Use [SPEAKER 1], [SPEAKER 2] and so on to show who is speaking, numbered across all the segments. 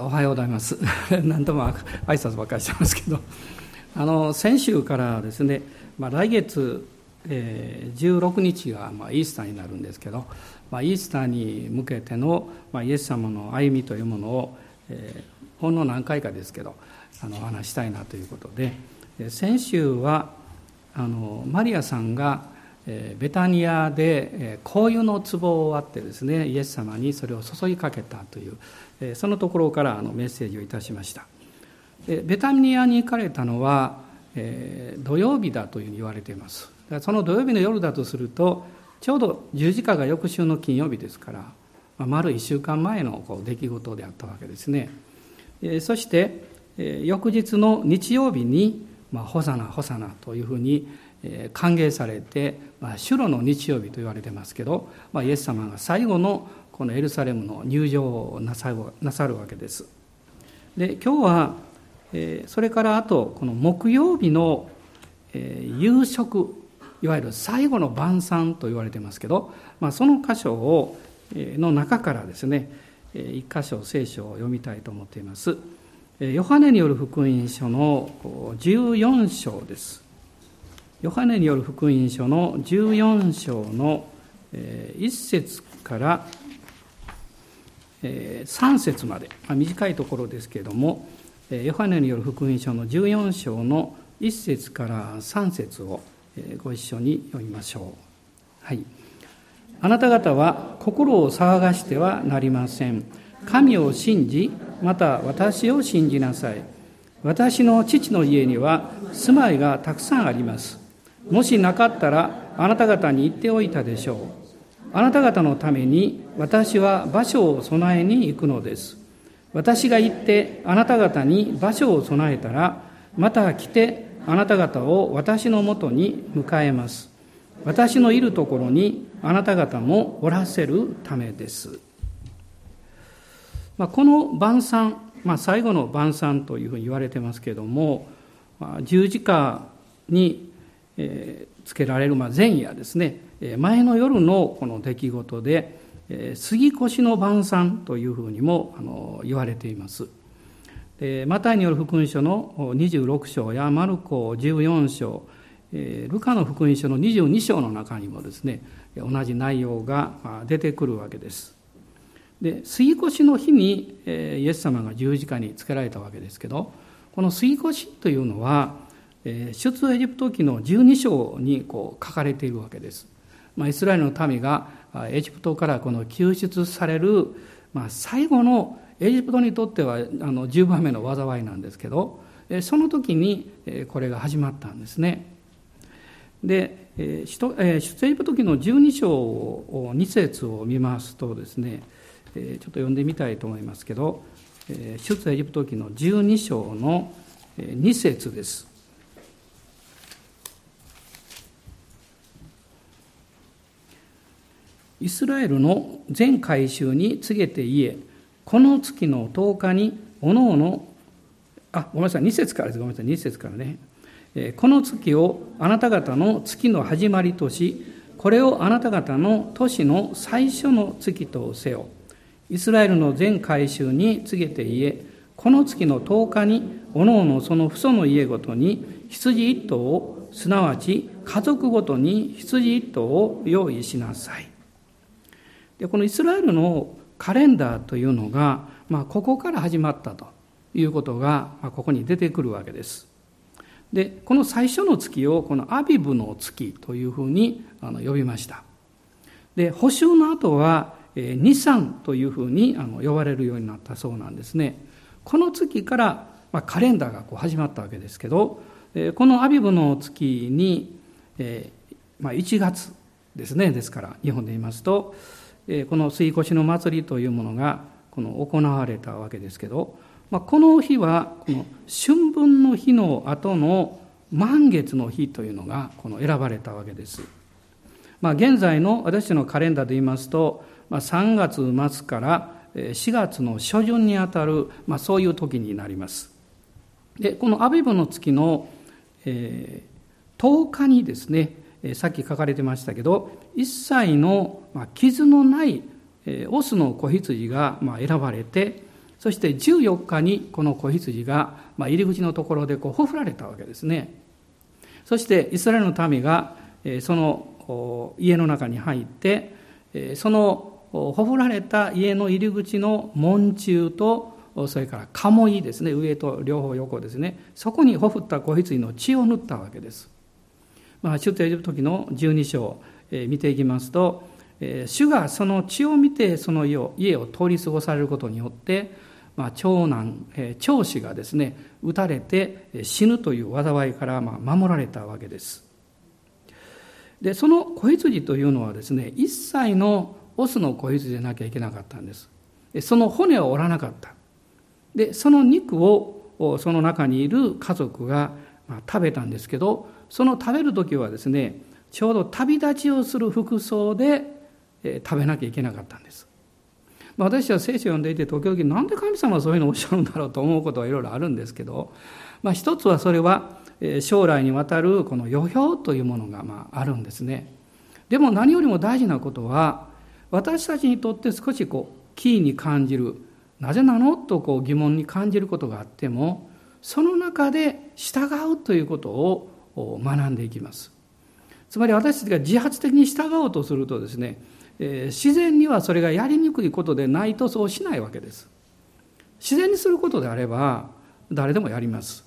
[SPEAKER 1] おはようございます。何度も挨拶ばっかりしてますけど、あの先週からですね、まあ、来月、えー、16日がまあイースターになるんですけど、まあ、イースターに向けての、まあ、イエス様の歩みというものを、えー、ほんの何回かですけどあのお話したいなということで先週はあのマリアさんがベタニアで香油の壺を割ってですねイエス様にそれを注ぎかけたというそのところからメッセージをいたしました。ベタニアに行かれたのは土曜日だというふうに言われています。その土曜日の夜だとするとちょうど十字架が翌週の金曜日ですから丸1週間前の出来事であったわけですね。そして翌日の日曜日に「ホサナホサナ」というふうに歓迎されて、まあ、主路の日曜日と言われてますけど、まあ、イエス様が最後のこのエルサレムの入場をなさるなさるわけです。で今日は、えー、それからあとこの木曜日の、えー、夕食いわゆる最後の晩餐と言われてますけど、まあ、その箇所を、えー、の中からですね一箇所聖書を読みたいと思っています。ヨハネによる福音書の14章です。ヨハネによる福音書の14章の1節から3節までま、短いところですけれどもヨハネによる福音書の14章の1節から3節をご一緒に読みましょう。はい、あなた方は心を騒がしてはなりません。神を信じ、また私を信じなさい。私の父の家には住まいがたくさんあります。もしなかったらあなた方に言っておいたでしょう。あなた方のために私は場所を備えに行くのです。私が行ってあなた方に場所を備えたら、また来てあなた方を私のもとに迎えます。私のいるところにあなた方もおらせるためです。まあ、この晩餐、まあ、最後の晩餐というふうに言われてますけれども、まあ、十字架にえつけられる前夜ですね。前の夜のこの出来事で杉越の晩餐というふうにもあの言われています。マタイによる福音書の26章やマルコ14章ルカの福音書の22章の中にもですね同じ内容が出てくるわけです。で杉越の日にイエス様が十字架につけられたわけですけどこの杉越というのは出エジプト記の12章にこう書かれているわけです。まあ、イスラエルの民がエジプトからこの救出される、まあ、最後のエジプトにとってはあの10番目の災いなんですけどその時にこれが始まったんですね。で出エジプト記の12章を2節を見ますとですねちょっと読んでみたいと思いますけど出エジプト記の12章の2節です。イスラエルの全改宗に告げて言え、この月の10日に、おのおの、あ、ごめんなさい、2節からです、ごめんなさい、2節からね。この月をあなた方の月の始まりとし、これをあなた方の年の最初の月とせよ。イスラエルの全改宗に告げて言え、この月の10日に、おのおのその父祖の家ごとに羊一頭を、すなわち家族ごとに羊一頭を用意しなさい。でこのイスラエルのカレンダーというのが、まあ、ここから始まったということが、まあ、ここに出てくるわけです。でこの最初の月をこのアビブの月というふうにあの呼びました。で補修の後はニサンというふうにあの呼ばれるようになったそうなんですね。この月から、まあ、カレンダーがこう始まったわけですけどこのアビブの月に、えーまあ、1月ですねですから日本で言いますとこの水越の祭りというものがこの行われたわけですけど、まあ、この日はこの春分の日の後の満月の日というのがこの選ばれたわけです。まあ、現在の私のカレンダーで言いますと、まあ、3月末から4月の初旬にあたる、まあ、そういう時になります。でこのアビブの月の、えー、10日にですねさっき書かれてましたけど一切の傷のないオスの子羊が選ばれてそして14日にこの子羊が、入り口のところでこうほふられたわけですね。そしてイスラエルの民がその家の中に入ってそのほふられた家の入り口の門柱とそれから鴨居ですね。上と両方横ですね。そこにほふった子羊の血を塗ったわけです、まあ、出エジプト記の12章、見ていきますと、主がその血を見てその家を通り過ごされることによってまあ、長男、長子がですね撃たれて死ぬという災いからまあ守られたわけです。でその子羊というのはですね一切のオスの子羊でなきゃいけなかったんです。その骨を折らなかった。でその肉をその中にいる家族が食べたんですけどその食べる時はですねちょうど旅立ちをする服装で食べなきゃいけなかったんです。まあ、私は聖書を読んでいて時々なんで神様はそういうのをおっしゃるんだろうと思うことはいろいろあるんですけど、まあ、一つはそれは将来にわたるこの予表というものがまああるんですね。でも何よりも大事なことは私たちにとって少しこうキーに感じるなぜなのとこう疑問に感じることがあってもその中で従うということを学んでいきますつまり私たちが自発的に従おうとするとですね、えー、自然にはそれがやりにくいことでないとそうしないわけです自然にすることであれば誰でもやります、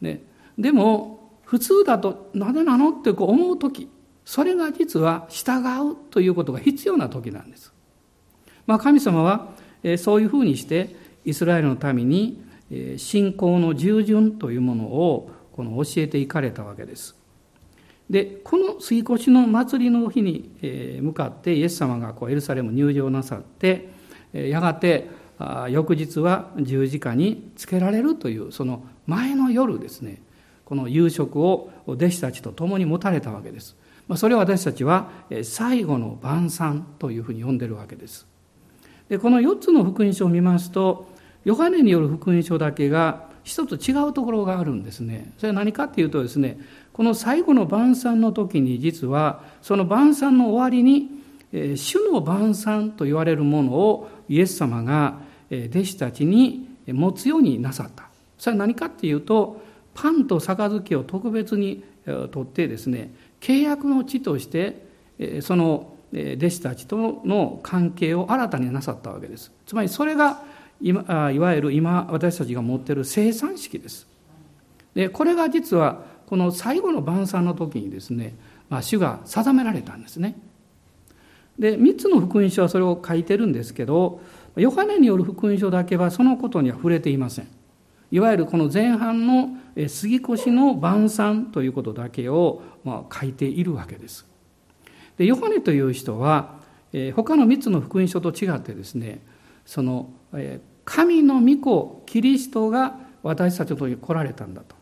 [SPEAKER 1] ね、でも普通だとなぜなのってこう思う時それが実は従うということが必要な時なんです。まあ、神様はえそういうふうにしてイスラエルの民に信仰の従順というものをこの教えていかれたわけです。でこの杉越の祭りの日に向かってイエス様がこうエルサレム入場なさってやがて翌日は十字架につけられるというその前の夜ですねこの夕食を弟子たちと共に持たれたわけです。それを私たちは最後の晩餐というふうに呼んでるわけです。でこの4つの福音書を見ますとヨハネによる福音書だけが一つ違うところがあるんですね。それは何かっていうとですねこの最後の晩餐の時に実はその晩餐の終わりに主の晩餐と言われるものをイエス様が弟子たちに持つようになさった。それは何かっていうとパンと杯を特別に取ってですね契約の地としてその弟子たちとの関係を新たになさったわけですつまりそれが今いわゆる今私たちが持っている生産式ですでこれが実はこの最後の晩餐の時にですね、まあ、主が定められたんですね。で3つの福音書はそれを書いてるんですけどヨハネによる福音書だけはそのことには触れていません。いわゆるこの前半の杉越の晩餐ということだけをま書いているわけです。でヨハネという人は他の3つの福音書と違ってですねその神の御子キリストが私たちのとこに来られたんだと。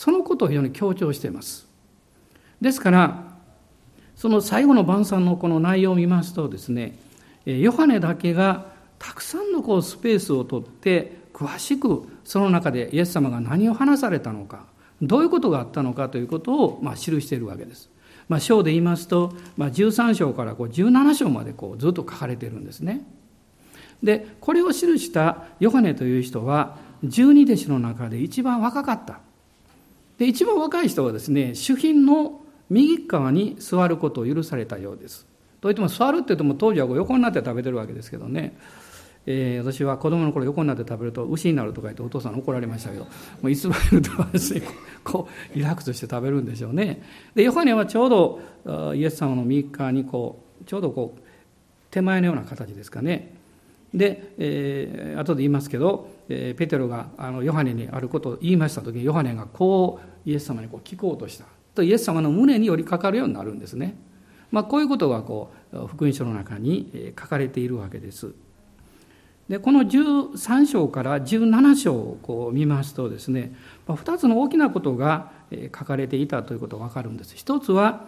[SPEAKER 1] そのことを非常に強調しています。ですからその最後の晩餐のこの内容を見ますとですねヨハネだけがたくさんのこうスペースをとって詳しくその中でイエス様が何を話されたのかどういうことがあったのかということをまあ記しているわけです。まあ、章で言いますと、まあ、13章からこう17章までこうずっと書かれているんですね。でこれを記したヨハネという人は十二弟子の中で一番若かった。で一番若い人はですね主賓の右側に座ることを許されたようです。といっても座るって言っても当時は横になって食べてるわけですけどね。えー、私は子供の頃横になって食べると牛になるとか言ってお父さん怒られましたけどもうイスラエルではですねこうリラックスして食べるんでしょうね。でヨハネはちょうどイエス様の右側にこうちょうどこう手前のような形ですかね。で、えー、後で言いますけど、えー、ペテロがあのヨハネにあることを言いました時にヨハネがこうイエス様にこう聞こうとした。とイエス様の胸に寄りかかるようになるんですね、まあ、こういうことがこう福音書の中に書かれているわけです。でこの13章から17章をこう見ますとですね2つの大きなことが書かれていたということが分かるんです。一つは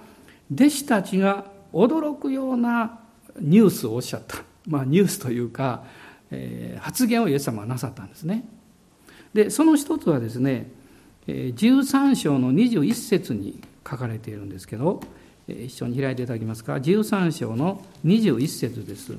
[SPEAKER 1] 弟子たちが驚くようなニュースをおっしゃった、まあ、ニュースというか、えー、発言をイエス様はなさったんですね。でその一つはですね13章の21節に書かれているんですけど一緒に開いていただけますか？13章の21節です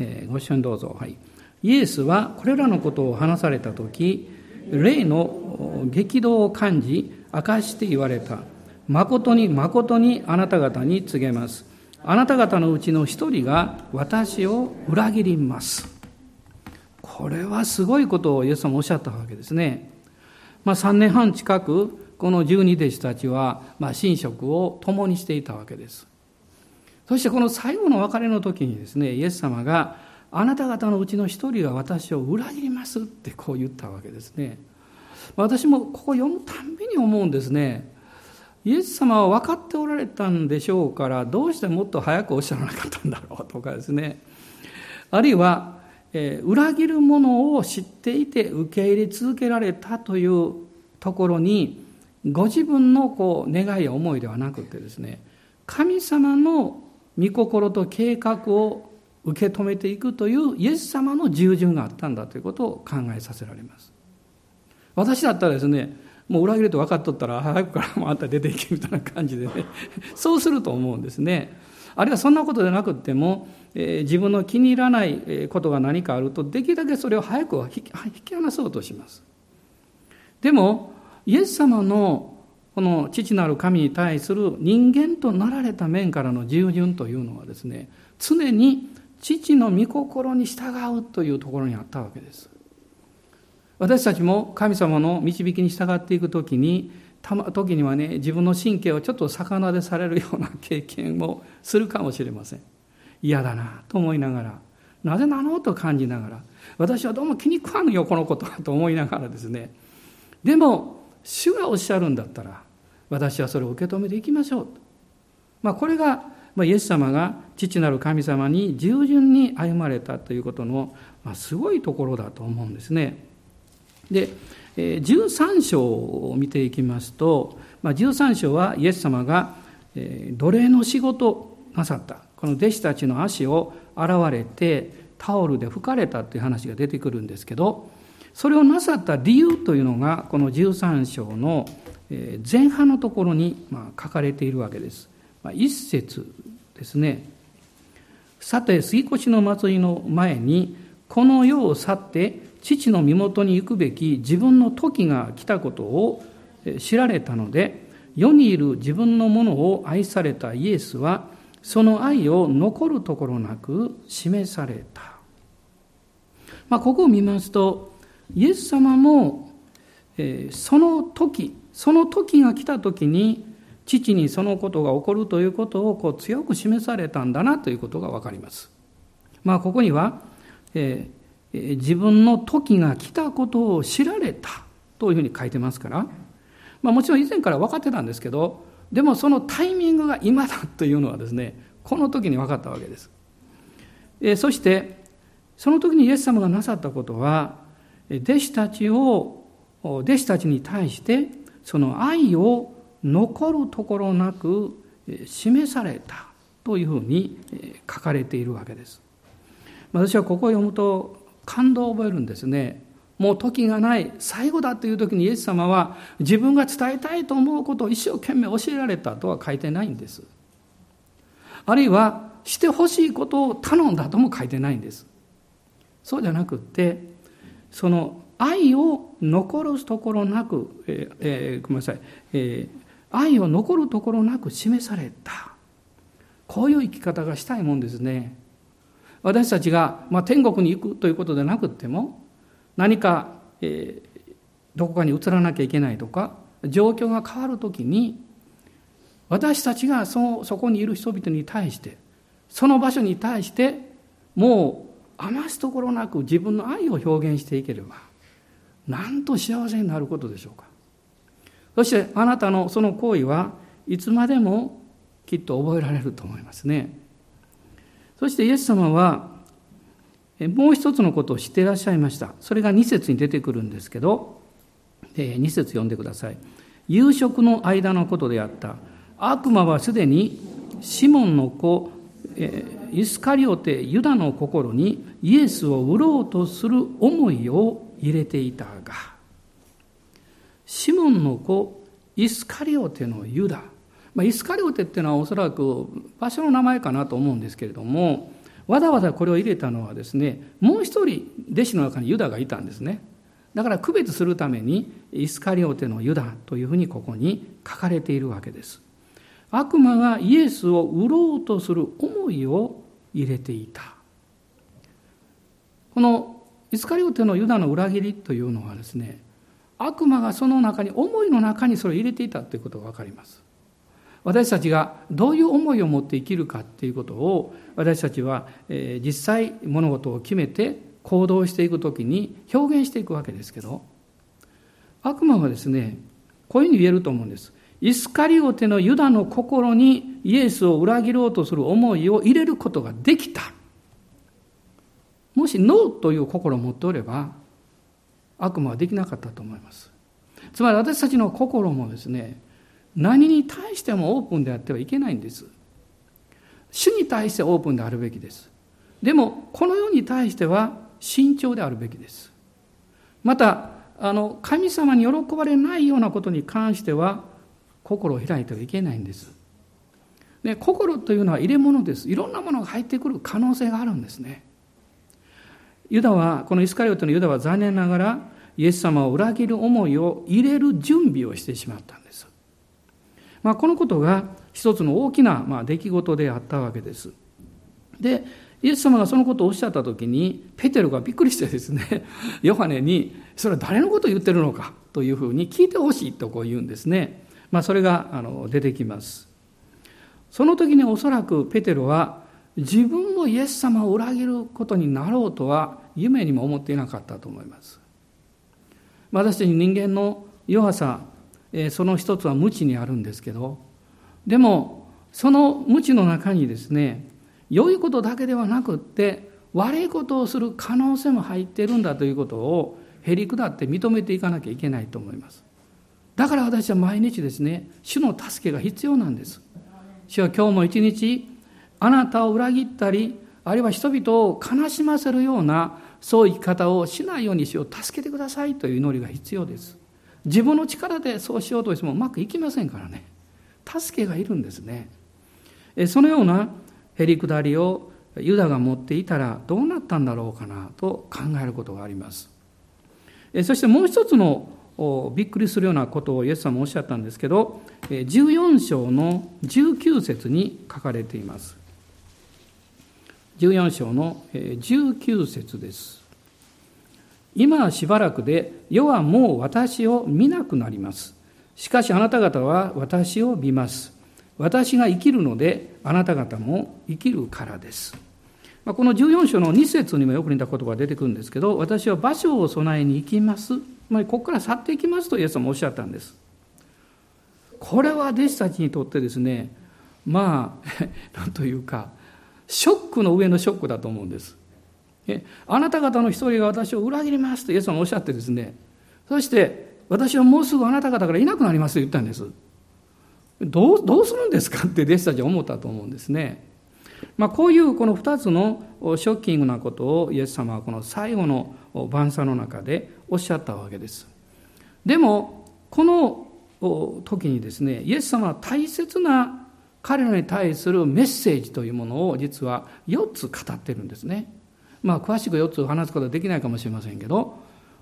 [SPEAKER 1] えー、ご一緒にどうぞ。はい。イエスはこれらのことを話されたとき、霊の激動を感じ、明かして言われた。誠に誠にあなた方に告げます。あなた方のうちの一人が私を裏切ります。これはすごいことをイエス様おっしゃったわけですね。まあ、3年半近くこの十二弟子たちは、まあ、寝食を共にしていたわけです。そしてこの最後の別れの時にですね、イエス様が、あなた方のうちの一人が私を裏切りますってこう言ったわけですね。私もここ読むたんびに思うんですね。イエス様は分かっておられたんでしょうから、どうしてもっと早くおっしゃらなかったんだろうとかですね。あるいは、え、裏切るものを知っていて受け入れ続けられたというところに、ご自分のこう願いや思いではなくてですね、神様の御心と計画を受け止めていくというイエス様の従順があったんだということを考えさせられます。私だったらですね、もう裏切ると分かっとったら早くからもあんた出ていけみたいな感じでね、そうすると思うんですね。あるいはそんなことでなくっても、え、自分の気に入らないことが何かあると、できるだけそれを早く引き離そうとします。でも、イエス様のこの父なる神に対する人間となられた面からの従順というのはですね、常に父の御心に従うというところにあったわけです。私たちも神様の導きに従っていくときに、たま、時にはね、自分の神経をちょっと逆なでされるような経験をするかもしれません。嫌だなと思いながら、なぜなのと感じながら、私はどうも気に食わぬよ、このことはと思いながらですね。でも、主がおっしゃるんだったら、私はそれを受け止めていきましょう。まあ、これが、イエス様が父なる神様に従順に歩まれたということの、まあ、すごいところだと思うんですね。で、13章を見ていきますと、まあ、13章はイエス様が奴隷の仕事なさった。この弟子たちの足を洗われてタオルで拭かれたという話が出てくるんですけど、それをなさった理由というのが、この13章の前半のところに書かれているわけです。一節ですね。さて、杉越の祭りの前に、この世を去って父の身元に行くべき自分の時が来たことを知られたので、世にいる自分のものを愛されたイエスは、その愛を残るところなく示された。まあ、ここを見ますと、イエス様も、えー、その時、その時が来た時に、父にそのことが起こるということをこう強く示されたんだなということがわかります。まあ、ここには、えー自分の時が来たことを知られたというふうに書いてますから、まあ、もちろん以前から分かってたんですけどでもそのタイミングが今だというのはですねこの時に分かったわけです。えそしてその時にイエス様がなさったことは弟子たちを弟子たちに対してその愛を残るところなく示されたというふうに書かれているわけです。私はここを読むと感動を覚えるんですね。もう時がない、最後だという時にイエス様は自分が伝えたいと思うことを一生懸命教えられたとは書いてないんです。あるいはしてほしいことを頼んだとも書いてないんです。そうじゃなくって、その愛を残るところなく、えーえー、ごめんなさい、えー、愛を残るところなく示された。こういう生き方がしたいもんですね。私たちが、まあ、天国に行くということでなくっても何か、えー、どこかに移らなきゃいけないとか状況が変わるときに私たちがそそこにいる人々に対してその場所に対してもう余すところなく自分の愛を表現していければなんと幸せになることでしょうかそしてあなたのその行為はいつまでもきっと覚えられると思いますね。そしてイエス様は、もう一つのことを知っていらっしゃいました。それが2節に出てくるんですけど、2節読んでください。夕食の間のことであった。悪魔はすでにシモンの子、イスカリオテ・ユダの心にイエスを売ろうとする思いを入れていたが、シモンの子、イスカリオテのユダ、まあ、イスカリオテっていうのはおそらく場所の名前かなと思うんですけれども、わざわざこれを入れたのはですねもう一人弟子の中にユダがいたんですね。だから区別するためにイスカリオテのユダというふうにここに書かれているわけです。悪魔がイエスを売ろうとする思いを入れていた。このイスカリオテのユダの裏切りというのはですね悪魔がその中に思いの中にそれを入れていたということが分かります。私たちがどういう思いを持って生きるかっていうことを私たちは、実際物事を決めて行動していくときに表現していくわけですけど悪魔はですねこういうふうに言えると思うんです。イスカリオテのユダの心にイエスを裏切ろうとする思いを入れることができた。もしノーという心を持っておれば悪魔はできなかったと思います。つまり私たちの心もですね何に対してもオープンであってはいけないんです。主に対してオープンであるべきです。でもこの世に対しては慎重であるべきです。またあの神様に喜ばれないようなことに関しては心を開いてはいけないんです。で心というのは入れ物です。いろんなものが入ってくる可能性があるんですね。ユダはこのイスカリオテのユダは残念ながらイエス様を裏切る思いを入れる準備をしてしまったんです、まあ、このことが一つの大きなまあ出来事であったわけです。でイエス様がそのことをおっしゃった時にペテロがびっくりしてですね ヨハネにそれは誰のことを言ってるのかというふうに聞いてほしいとこう言うんですね、まあ、それがあの出てきます。その時におそらくペテロは自分もイエス様を裏切ることになろうとは夢にも思っていなかったと思います。まあ私たち人間の弱さその一つは無知にあるんですけどでもその無知の中にですね良いことだけではなくって悪いことをする可能性も入っているんだということをへり下って認めていかなきゃいけないと思います。だから私は毎日ですね主の助けが必要なんです。主は今日も一日あなたを裏切ったりあるいは人々を悲しませるようなそういう生き方をしないようにしよう助けてくださいという祈りが必要です。自分の力でそうしようとしてもうまくいきませんからね。助けがいるんですね。そのようなへりくだりをユダが持っていたらどうなったんだろうかなと考えることがあります。そしてもう一つのびっくりするようなことをイエス様おっしゃったんですけど14章の19節に書かれています。14章の19節です。今はしばらくで世はもう私を見なくなりますしかしあなた方は私を見ます私が生きるのであなた方も生きるからです。まこの14章の2節にもよく似た言葉が出てくるんですけど、私は場所を備えに行きます。まあ、ここから去っていきますとイエス様おっしゃったんです。これは弟子たちにとってですね、まあ、なんというか、ショックの上のショックだと思うんです。あなた方の一人が私を裏切りますとイエス様おっしゃってですね、そして私はもうすぐあなた方からいなくなりますと言ったんです。どうどうするんですかって弟子たちは思ったと思うんですね。まあ、こういうこの2つのショッキングなことをイエス様はこの最後の晩餐の中でおっしゃったわけです。でもこの時にですねイエス様は大切な彼らに対するメッセージというものを実は4つ語ってるんですね。まあ詳しく4つ話すことはできないかもしれませんけど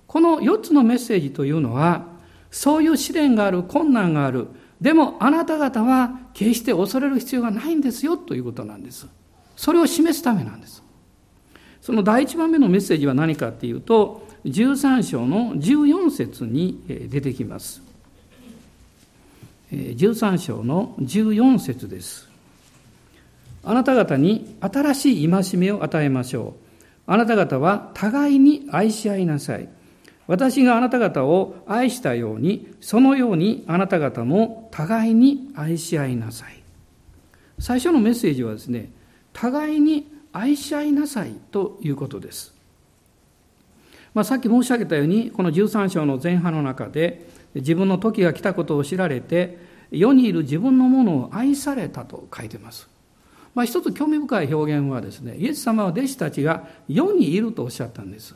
[SPEAKER 1] この4つのメッセージというのはそういう試練がある困難があるでもあなた方は決して恐れる必要がないんですよということなんです。それを示すためなんです。その第一番目のメッセージは何かっていうと、13章の14節に出てきます。13章の14節です。あなた方に新しい戒めを与えましょう。あなた方は互いに愛し合いなさい。私があなた方を愛したように、そのようにあなた方も互いに愛し合いなさい。最初のメッセージはですね、互いに愛し合いなさいということです。まあ、さっき申し上げたように、この13章の前半の中で、自分の時が来たことを知られて、世にいる自分のものを愛されたと書いてます。まあ、一つ興味深い表現はですね、イエス様は弟子たちが世にいるとおっしゃったんです。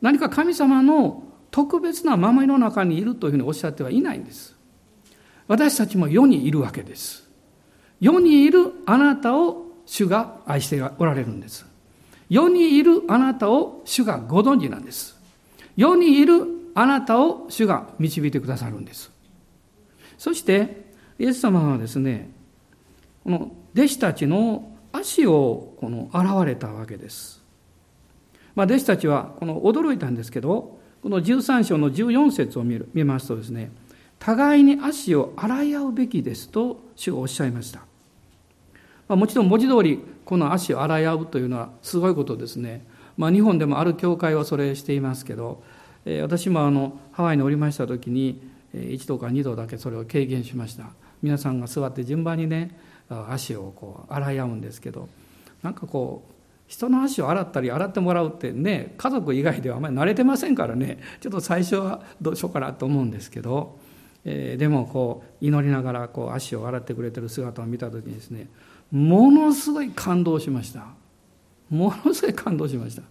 [SPEAKER 1] 何か神様の特別な守りの中にいるというふうにおっしゃってはいないんです。私たちも世にいるわけです。世にいるあなたを主が愛しておられるんです。世にいるあなたを主がご存知なんです。世にいるあなたを主が導いてくださるんです。そして、イエス様はですね、この弟子たちの足をこの現れたわけです。まあ、弟子たちはこの驚いたんですけど、この13章の14節を見る見ますとですね、互いに足を洗い合うべきですと主がおっしゃいました。まあ、もちろん文字通りこの足を洗い合うというのはすごいことですね。まあ、日本でもある教会はそれしていますけど、えー、私もあのハワイにおりました時に1度か2度だけそれを経験しました。皆さんが座って順番にね足をこう洗い合うんですけどなんかこう人の足を洗ったり洗ってもらうってね家族以外ではあまり慣れてませんからね。ちょっと最初はどうしようかなと思うんですけど、えー、でもこう祈りながらこう足を洗ってくれてる姿を見た時にですねものすごい感動しました。ものすごい感動しました。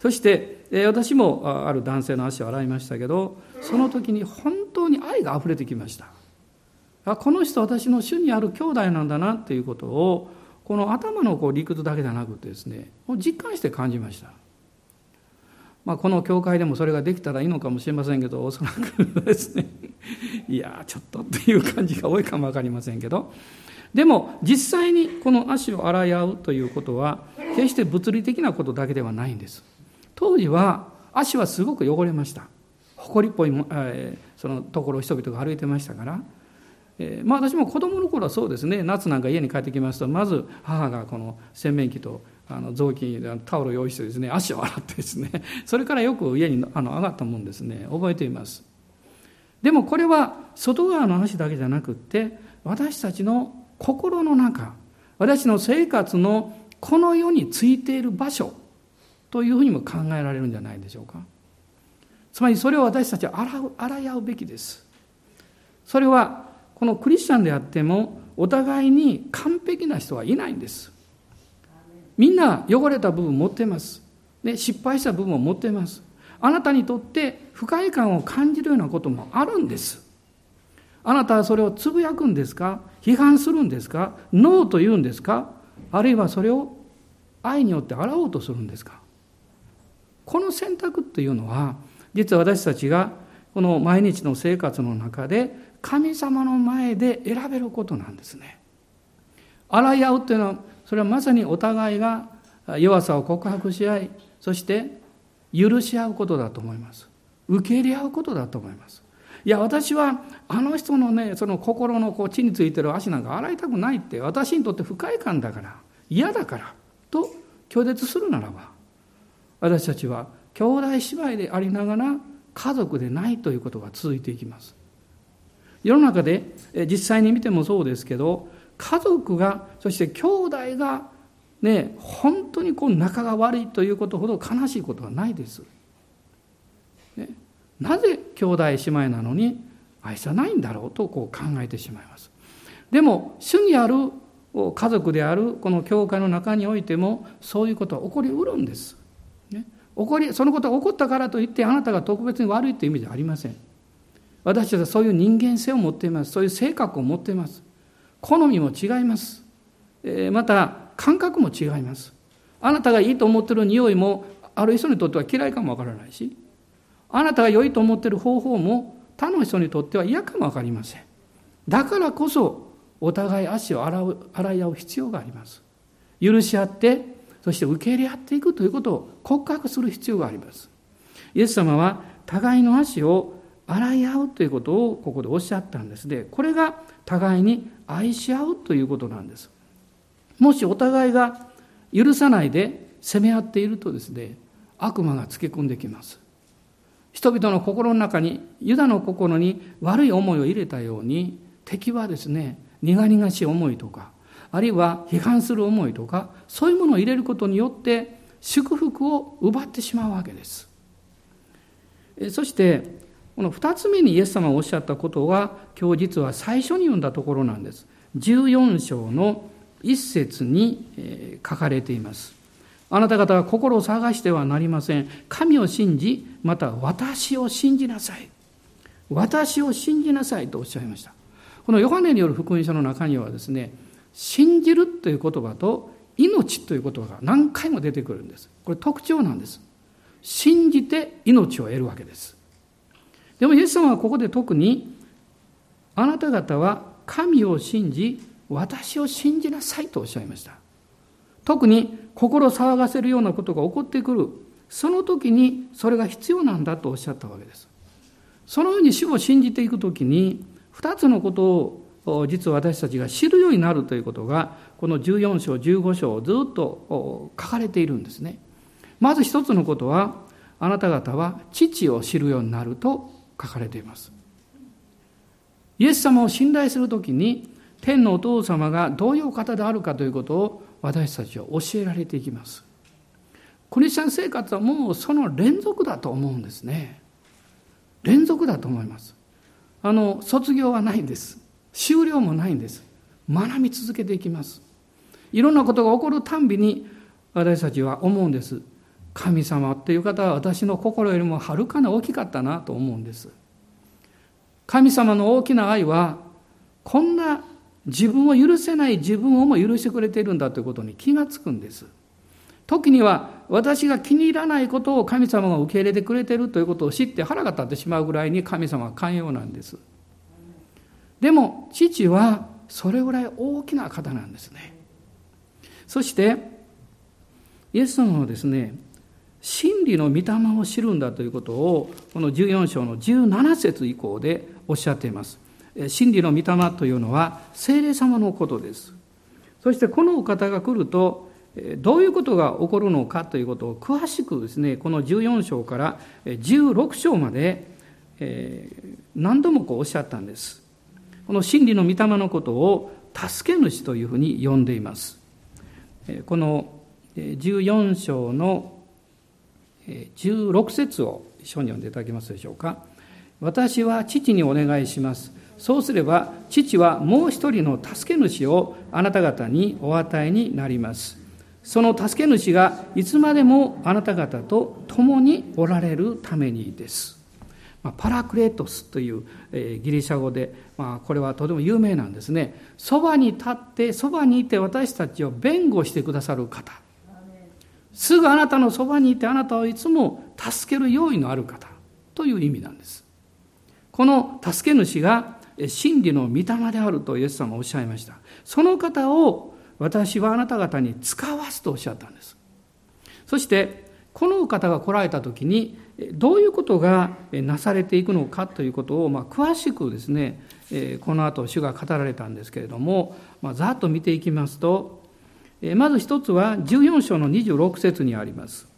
[SPEAKER 1] そして、えー、私もある男性の足を洗いましたけどその時に本当に愛があふれてきました。あこの人私の主にある兄弟なんだなっていうことをこの頭のこう理屈だけじゃなくてですね実感して感じました。まあ、この教会でもそれができたらいいのかもしれませんけどおそらくですね。いやちょっとっていう感じが多いかも分かりませんけど。でも実際にこの足を洗い合うということは決して物理的なことだけではないんです。当時は足はすごく汚れました。埃っぽい、えー、そのところを人々が歩いてましたからえー、まあ私も子供の頃はそうですね。夏なんか家に帰ってきますとまず母がこの洗面器とあの雑巾タオルを用意してですね足を洗ってですね それからよく家にあの上がったもんですね。覚えています。でもこれは外側の足だけじゃなくって私たちの心の中私の生活のこの世についている場所というふうにも考えられるんじゃないでしょうか。つまりそれを私たちは洗う洗い合うべきです。それはこのクリスチャンであってもお互いに完璧な人はいないんです。みんな汚れた部分持ってます、ね、失敗した部分を持ってます。あなたにとって不快感を感じるようなこともあるんです。あなたはそれをつぶやくんですか？批判するんですか？ノーと言うんですか？あるいはそれを愛によって洗おうとするんですか？この選択っていうのは実は私たちがこの毎日の生活の中で神様の前で選べることなんですね。洗い合うというのはそれはまさにお互いが弱さを告白し合いそして許し合うことだと思います。受け入れ合うことだと思います。いや私はあの人のねその心のこう地についてる足なんか洗いたくないって私にとって不快感だから嫌だからと拒絶するならば私たちは兄弟姉妹でありながら家族でないということが続いていきます。世の中で実際に見てもそうですけど家族がそして兄弟がね本当にこう仲が悪いということほど悲しいことはないです。ね、なぜ兄弟姉妹なのに愛さないんだろうとこう考えてしまいます。でも主にある家族であるこの教会の中においてもそういうことは起こりうるんです。ね、起こりそのことが起こったからといってあなたが特別に悪いという意味じゃありません。私たちはそういう人間性を持っています。そういう性格を持っています。好みも違います。また、感覚も違います。あなたがいいと思っている匂いも、ある人にとっては嫌いかもわからないし、あなたが良いと思っている方法も、他の人にとっては嫌かもわかりません。だからこそ、お互い足を洗う洗い合う必要があります。許し合って、そして受け入れ合っていくということを告白する必要があります。イエス様は互いの足を洗い合うということをここでおっしゃったんです。でこれが互いに愛し合うということなんです。もしお互いが許さないで責め合っているとですね悪魔がつけ込んできます。人々の心の中にユダの心に悪い思いを入れたように敵はですね苦々しい思いとかあるいは批判する思いとかそういうものを入れることによって祝福を奪ってしまうわけです。そしてこの2つ目にイエス様がおっしゃったことが今日実は最初に読んだところなんです。14章の一節に書かれています。あなた方は心を探してはなりません。神を信じ、また私を信じなさい。私を信じなさいとおっしゃいました。このヨハネによる福音書の中にはですね、信じるという言葉と命という言葉が何回も出てくるんです。これ特徴なんです。信じて命を得るわけです。でもイエス様はここで特にあなた方は神を信じ私を信じなさいとおっしゃいました。特に心騒がせるようなことが起こってくるその時にそれが必要なんだとおっしゃったわけです。そのように主を信じていく時に2つのことを実は私たちが知るようになるということがこの14章15章をずっと書かれているんですね。まず一つのことはあなた方は父を知るようになると書かれています。イエス様を信頼するときに天のお父様がどういう方であるかということを私たちは教えられていきます。クリスチャン生活はもうその連続だと思うんですね。連続だと思います。あの、卒業はないんです。終了もないんです。学び続けていきます。いろんなことが起こるたんびに私たちは思うんです。神様っていう方は私の心よりもはるかな大きかったなと思うんです。神様の大きな愛はこんな自分を許せない自分をも許してくれているんだということに気がつくんです。時には私が気に入らないことを神様が受け入れてくれているということを知って腹が立ってしまうぐらいに神様は寛容なんです。でも父はそれぐらい大きな方なんですね。そしてイエス様はですね真理の御霊を知るんだということをこの14章の17節以降でおっしゃっています。真理の御霊というのは聖霊様のことです。そしてこのお方が来るとどういうことが起こるのかということを詳しくですねこの14章から16章まで何度もこうおっしゃったんです。この真理の御霊のことを助け主というふうに呼んでいます。この14章の16節を一緒に読んでいただけますでしょうか。私は父にお願いします。そうすれば父はもう一人の助け主をあなた方にお与えになります。その助け主がいつまでもあなた方と共におられるためにです。パラクレートスという、ギリシャ語で、まあ、これはとても有名なんですね。そばに立って、そばにいて私たちを弁護してくださる方。すぐあなたのそばにいてあなたをいつも助ける用意のある方という意味なんです。この助け主が真理の御霊であるとイエス様はおっしゃいました。その方を私はあなた方に使わすとおっしゃったんです。そしてこの方が来られた時にどういうことがなされていくのかということをまあ詳しくですねこの後主が語られたんですけれども、まあ、ざっと見ていきますとまず一つは14章の26節にあります。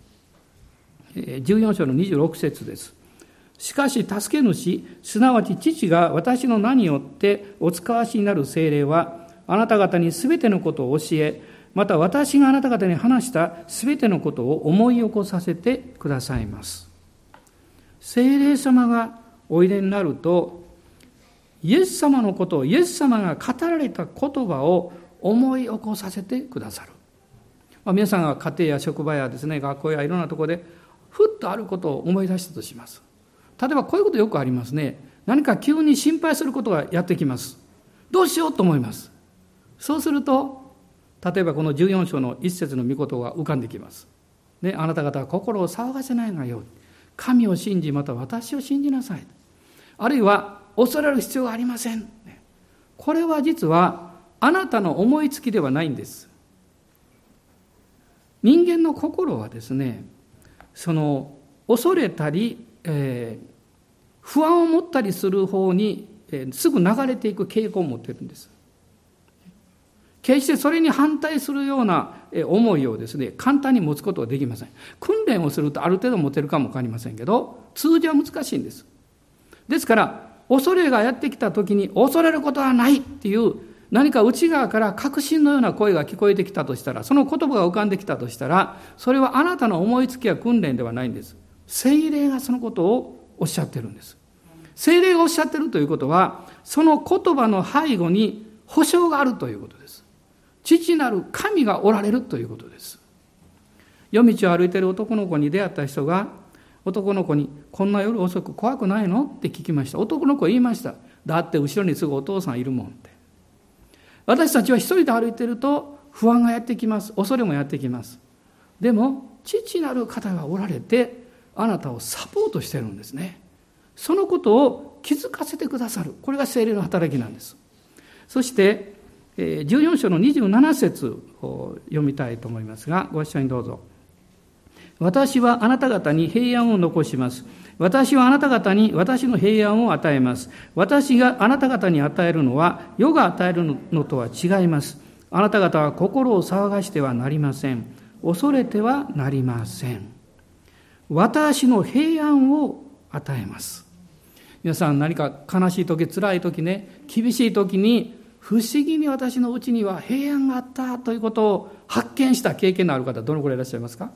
[SPEAKER 1] 14章の26節です。しかし、助け主、すなわち父が私の名によってお使わしになる精霊は、あなた方にすべてのことを教え、また私があなた方に話したすべてのことを思い起こさせてくださいます。精霊様がおいでになると、イエス様のことを、イエス様が語られた言葉を思い起こさせてくださる、まあ、皆さんが家庭や職場やですね学校やいろんなところでふっとあることを思い出したとします。例えばこういうことよくありますね。何か急に心配することがやってきます。どうしようと思います。そうすると例えばこの14章の一節の御事が浮かんできます、ね、あなた方は心を騒がせないがよう神を信じまた私を信じなさい。あるいは恐れる必要がありません。これは実はあなたの思いつきではないんです。人間の心はですね、その恐れたり、えー、不安を持ったりする方に、えー、すぐ流れていく傾向を持ってるんです。決してそれに反対するような思いをですね、簡単に持つことはできません。訓練をするとある程度持てるかもわかりませんけど、通常は難しいんです。ですから、恐れがやってきた時に恐れることはないっていう何か内側から確信のような声が聞こえてきたとしたら、その言葉が浮かんできたとしたら、それはあなたの思いつきや訓練ではないんです。精霊がそのことをおっしゃってるんです。精霊がおっしゃってるということは、その言葉の背後に保証があるということです。父なる神がおられるということです。夜道を歩いている男の子に出会った人が、男の子に、こんな夜遅く怖くないの？って聞きました。男の子言いました。だって後ろにすぐお父さんいるもんって。私たちは一人で歩いていると不安がやってきます。恐れもやってきます。でも父なる方がおられてあなたをサポートしてるんですね。そのことを気づかせてくださる。これが精霊の働きなんです。そして14章の27節を読みたいと思いますがご一緒にどうぞ。私はあなた方に平安を残します私はあなた方に私の平安を与えます。私があなた方に与えるのは、世が与えるのとは違います。あなた方は心を騒がしてはなりません。恐れてはなりません。私の平安を与えます。皆さん何か悲しい時、辛い時ね、厳しい時に、不思議に私のうちには平安があったということを発見した経験のある方、どのくらいいらっしゃいますか？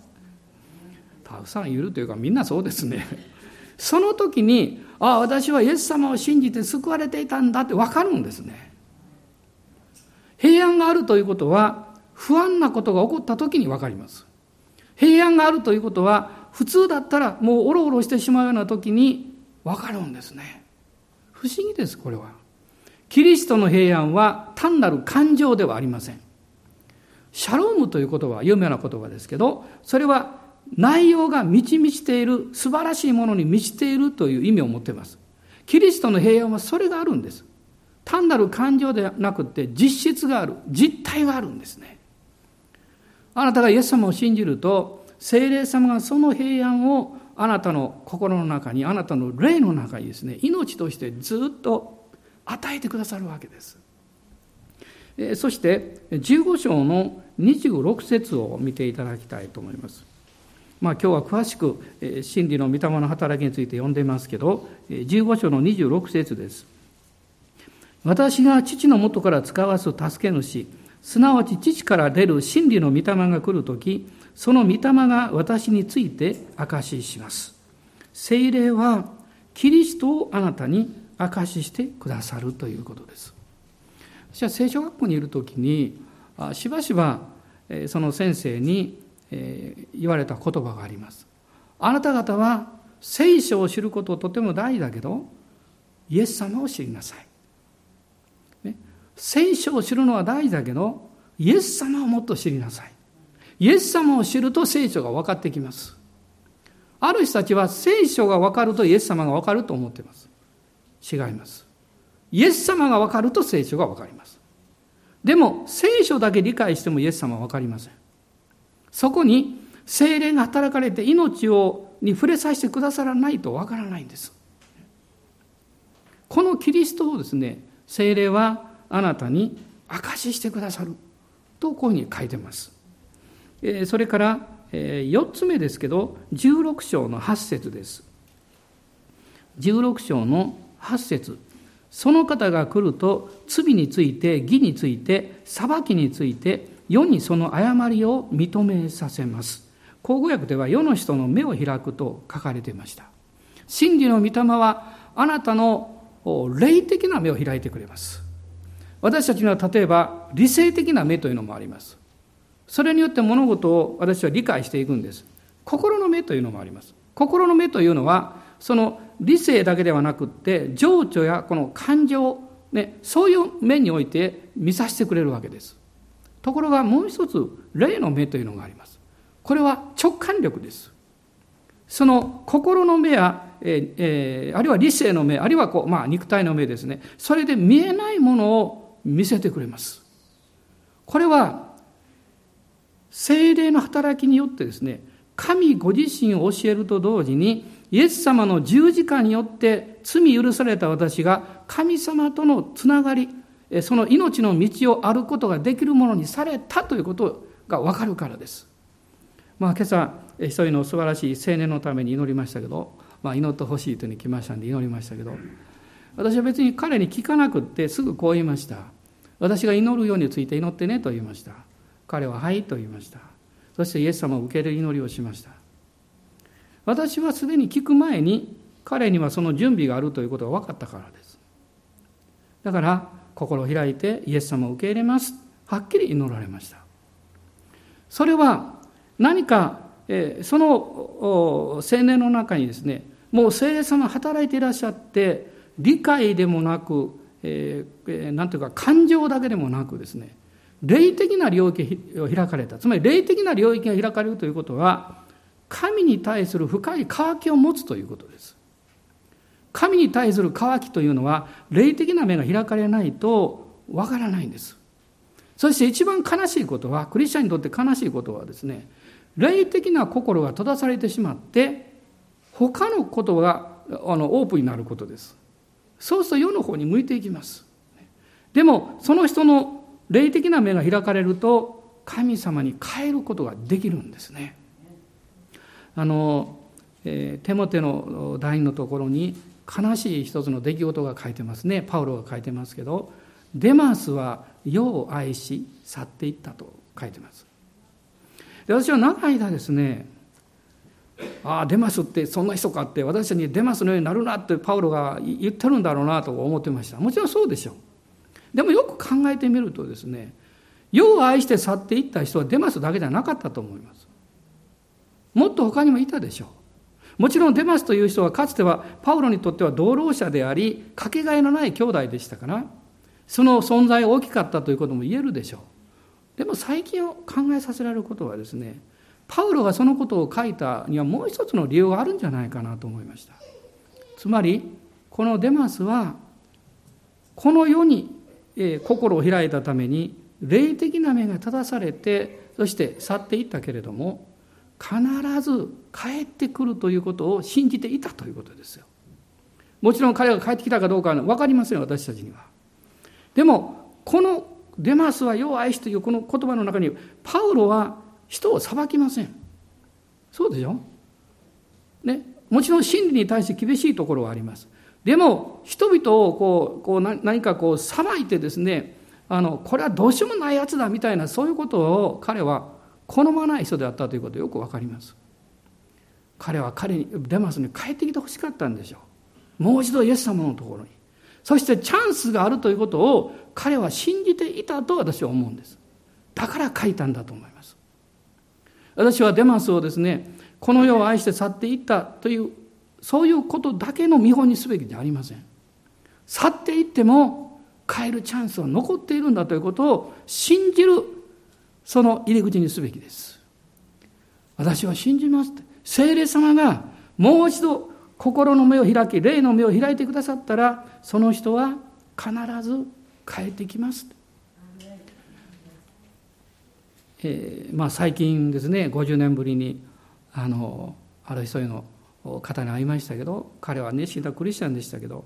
[SPEAKER 1] たくさんいるというか、みんなそうですね。その時に、ああ、私はイエス様を信じて救われていたんだって分かるんですね。平安があるということは、不安なことが起こった時に分かります。平安があるということは、普通だったらもうおろおろしてしまうような時に分かるんですね。不思議です、これは。キリストの平安は単なる感情ではありません。シャロームという言葉は有名な言葉ですけど、それは内容が満ち満ちている、素晴らしいものに満ちているという意味を持っています。キリストの平安はそれがあるんです。単なる感情ではなくて実質がある、実体があるんですね。あなたがイエス様を信じると、聖霊様がその平安をあなたの心の中に、あなたの霊の中にですね、命としてずっと与えてくださるわけです。そして15章の26節を見ていただきたいと思います。まあ、今日は詳しく真理の御霊の働きについて読んでいますけど15章の26節です。私が父の元から使わす助け主すなわち父から出る真理の御霊が来るときその御霊が私について証しします。聖霊はキリストをあなたに証ししてくださるということです。私は聖書学校にいる時にしばしばその先生にえ、言われた言葉があります。あなた方は聖書を知ることとても大事だけど、イエス様を知りなさい。ね、聖書を知るのは大事だけど、イエス様をもっと知りなさい。イエス様を知ると聖書が分かってきます。ある人たちは聖書が分かるとイエス様が分かると思っています。違います。イエス様が分かると聖書が分かります。でも、聖書だけ理解してもイエス様は分かりません。そこに精霊が働かれて命をに触れさせてくださらないとわからないんです。このキリストをですね、精霊はあなたに証ししてくださるとこういうふうに書いてます。それから4つ目ですけど、16章の8節です。16章の8節その方が来ると罪について義について裁きについて世にその誤りを認めさせます。口語訳では世の人の目を開くと書かれていました。真理の御霊はあなたの霊的な目を開いてくれます。私たちには例えば理性的な目というのもあります。それによって物事を私は理解していくんです。心の目というのもあります。心の目というのはその理性だけではなくって情緒やこの感情、ね、そういう面において見させてくれるわけです。ところがもう一つ霊の目というのがあります。これは直感力です。その心の目や、ええー、あるいは理性の目あるいはこう、まあ、肉体の目ですね。それで見えないものを見せてくれます。これは精霊の働きによってですね神ご自身を教えると同時にイエス様の十字架によって罪許された私が神様とのつながりその命の道を歩くことができるものにされたということが分かるからです。まあ、今朝一人の素晴らしい青年のために祈りましたけど、まあ、祈ってほしいというふうに来ましたんで祈りましたけど私は別に彼に聞かなくってすぐこう言いました。私が祈るようについて祈ってねと言いました。彼は「はい」と言いました。そしてイエス様を受け入れる祈りをしました。私はすでに聞く前に彼にはその準備があるということが分かったからです。だから心を開いてイエス様を受け入れますはっきり祈られましたそれは何か、その青年の中にですねもう聖霊様働いていらっしゃって理解でもなく、えー、なんていうか感情だけでもなくですね霊的な領域を開かれた。つまり霊的な領域が開かれるということは、神に対する深い渇きを持つということです。神に対する渇きというのは、霊的な目が開かれないとわからないんです。そして一番悲しいことは、クリスチャンにとって悲しいことはですね、霊的な心が閉ざされてしまって、他のことがあのオープンになることです。そうすると世の方に向いていきます。でも、その人の霊的な目が開かれると、神様に変えることができるんですね。あの、えー、テモテの第二のところに悲しい一つの出来事が書いてますね。パウロが書いてますけど、デマスは世を愛し去っていったと書いてます。で私は長い間ですね、ああ、デマスってそんな人かって、私たちにデマスのようになるなってパウロが言ってるんだろうなと思ってました。もちろんそうでしょう。でもよく考えてみるとですね、世を愛して去っていった人はデマスだけじゃなかったと思います。もっと他にもいたでしょう。もちろんデマスという人はかつてはパウロにとっては同労者であり、かけがえのない兄弟でしたから、その存在が大きかったということも言えるでしょう。でも最近を考えさせられることはですね、パウロがそのことを書いたにはもう一つの理由があるんじゃないかなと思いました。つまり、このデマスは、この世に心を開いたために霊的な目が正されてそして去っていったけれども必ず帰ってくるということを信じていたということですよ。もちろん彼が帰ってきたかどうかは分かりません私たちには。でもこのデマスは世を愛しというこの言葉の中にパウロは人を裁きません。そうでしょ？ね、もちろん真理に対して厳しいところはあります。でも人々をこうこう何かこう裁いてですねあのこれはどうしようもないやつだみたいなそういうことを彼は好まない人であったということよくわかります。彼は彼にデマスに帰ってきてほしかったんでしょう。もう一度イエス様のところに。そしてチャンスがあるということを彼は信じていたと私は思うんです。だから書いたんだと思います。私はデマスをですね、この世を愛して去っていったというそういうことだけの見本にすべきではありません。去っていっても変えるチャンスは残っているんだということを信じるその入り口にすべきです。私は信じますって。聖霊様がもう一度心の目を開き、霊の目を開いてくださったら、その人は必ず変えてきます。えー、まあ、最近ですね、50年ぶりにあのある人への方に会いましたけど彼は熱心なクリスチャンでしたけど、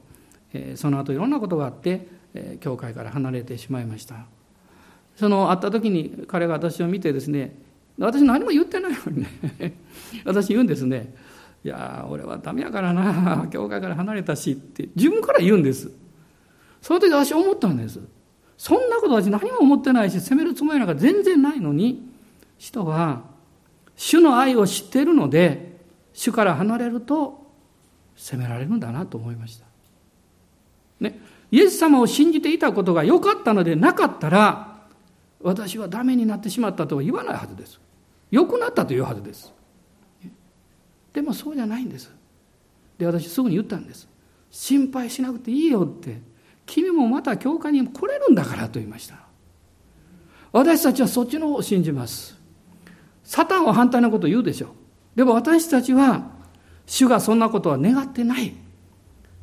[SPEAKER 1] えその後いろんなことがあって、え教会から離れてしまいましたその会った時に彼が私を見てですね私何も言ってないのにね。私言うんですね「いや俺はダメやからな。教会から離れたし」って。自分から言うんです。その時私思ったんです。そんなこと私何も思ってないし責めるつもりなんか全然ないのに人は主の愛を知っているので主から離れると責められるんだなと思いました。ね、イエス様を信じていたことが良かったのでなかったら、私はダメになってしまったとは言わないはずです。良くなったというはずです。でもそうじゃないんです。で、私すぐに言ったんです。心配しなくていいよって。君もまた教会に来れるんだからと言いました。私たちはそっちの方を信じます。サタンは反対なことを言うでしょう。でも私たちは、主がそんなことは願ってない。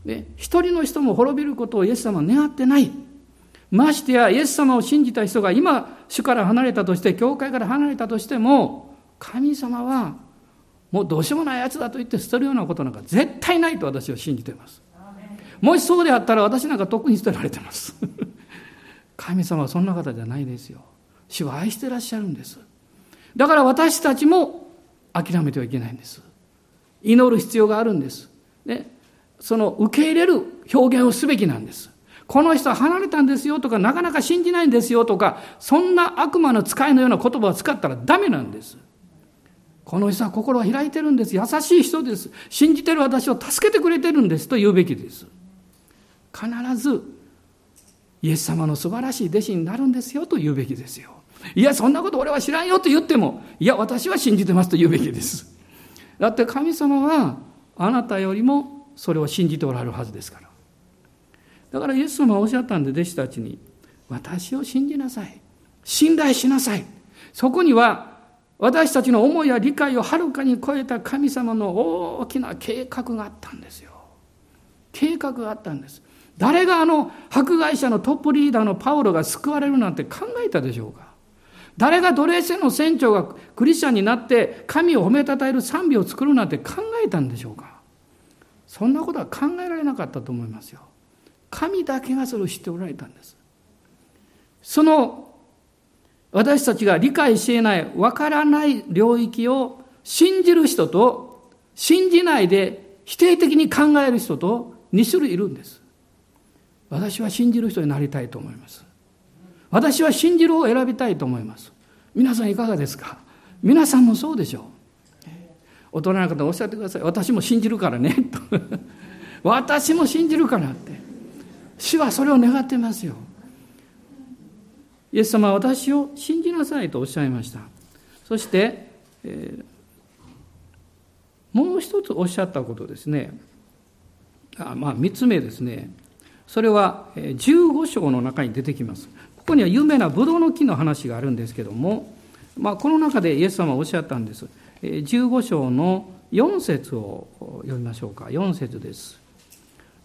[SPEAKER 1] ね、一人の人も滅びることをイエス様は願ってない。ましてや、イエス様を信じた人が今、主から離れたとして、教会から離れたとしても、神様は、もうどうしようもないやつだと言って捨てるようなことなんか絶対ないと私は信じています。もしそうであったら私なんかとっくに捨てられてます。神様はそんな方じゃないですよ。主は愛してらっしゃるんです。だから私たちも諦めてはいけないんです。祈る必要があるんです。ね、その受け入れる表現をすべきなんです。この人は離れたんですよとか、なかなか信じないんですよとか、そんな悪魔の使いのような言葉を使ったらダメなんです。この人は心は開いてるんです。優しい人です。信じてる私を助けてくれてるんですと言うべきです。必ず、イエス様の素晴らしい弟子になるんですよと言うべきですよ。いや、そんなこと俺は知らんよと言っても、いや、私は信じてますと言うべきです。だって神様はあなたよりもそれを信じておられるはずですから。だからイエス様はおっしゃったんで、弟子たちに、私を信じなさい。信頼しなさい。そこには私たちの思いや理解をはるかに超えた神様の大きな計画があったんですよ。計画があったんです。誰があの迫害者のトップリーダーのパウロが救われるなんて考えたでしょうか誰が奴隷船の船長がクリスチャンになって神を褒めたたえる賛美を作るなんて考えたんでしょうかそんなことは考えられなかったと思いますよ。神だけがそれを知っておられたんです。その私たちが理解しえない、わからない領域を信じる人と信じないで否定的に考える人と2種類いるんです。私は信じる人になりたいと思います。私は信じるを選びたいと思います。皆さんいかがですか？皆さんもそうでしょう。大人の方おっしゃってください。私も信じるからね。と 私も信じるからって。主はそれを願ってますよ。イエス様は私を信じなさいとおっしゃいました。そして、えー、もう一つおっしゃったことですね。あまあ、三つ目ですね。それは15章の中に出てきます。ここには有名なブドウの木の話があるんですけども、まあ、この中でイエス様はおっしゃったんです。15章の4節を読みましょうか。4節です。